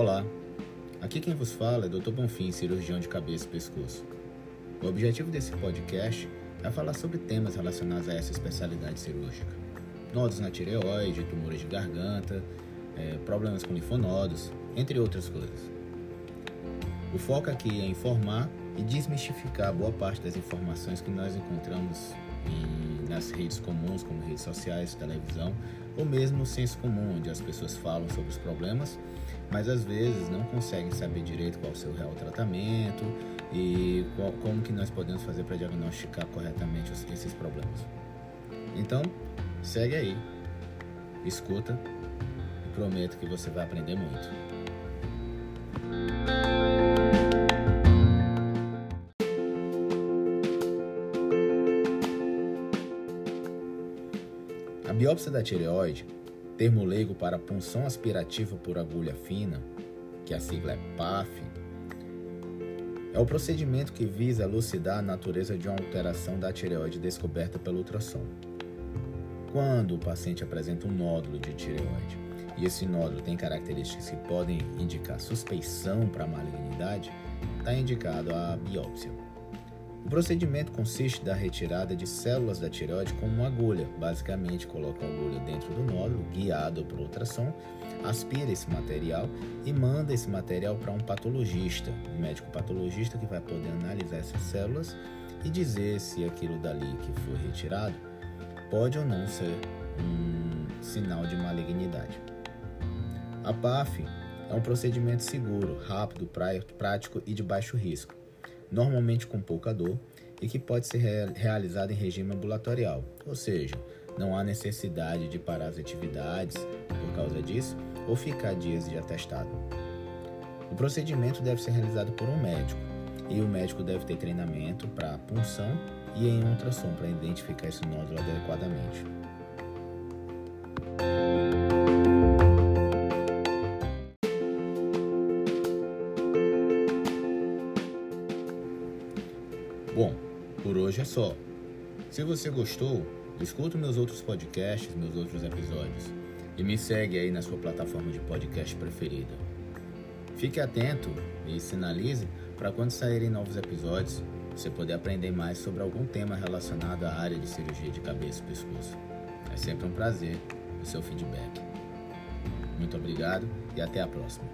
Olá, aqui quem vos fala é Dr. Bonfim, cirurgião de cabeça e pescoço. O objetivo desse podcast é falar sobre temas relacionados a essa especialidade cirúrgica. Nodos na tireoide, tumores de garganta, é, problemas com linfonodos, entre outras coisas. O foco aqui é informar e desmistificar boa parte das informações que nós encontramos em, nas redes comuns, como redes sociais, televisão, ou mesmo no senso comum, onde as pessoas falam sobre os problemas, mas às vezes não conseguem saber direito qual é o seu real tratamento e qual, como que nós podemos fazer para diagnosticar corretamente esses problemas. Então, segue aí, escuta e prometo que você vai aprender muito. A biópsia da tireoide, termo leigo para punção aspirativa por agulha fina, que a sigla é PAF, é o procedimento que visa elucidar a natureza de uma alteração da tireoide descoberta pelo ultrassom. Quando o paciente apresenta um nódulo de tireoide e esse nódulo tem características que podem indicar suspeição para malignidade, está indicado a biópsia. O procedimento consiste da retirada de células da tireoide com uma agulha. Basicamente, coloca a agulha dentro do nódulo, guiado por ultrassom, aspira esse material e manda esse material para um patologista, um médico patologista que vai poder analisar essas células e dizer se aquilo dali que foi retirado pode ou não ser um sinal de malignidade. A PAF é um procedimento seguro, rápido, prático e de baixo risco normalmente com pouca dor, e que pode ser realizado em regime ambulatorial, ou seja, não há necessidade de parar as atividades por causa disso ou ficar dias de atestado. O procedimento deve ser realizado por um médico e o médico deve ter treinamento para punção e em ultrassom para identificar esse nódulo adequadamente. Bom, por hoje é só. Se você gostou, escuta meus outros podcasts, meus outros episódios e me segue aí na sua plataforma de podcast preferida. Fique atento e sinalize para quando saírem novos episódios você poder aprender mais sobre algum tema relacionado à área de cirurgia de cabeça e pescoço. É sempre um prazer o seu feedback. Muito obrigado e até a próxima.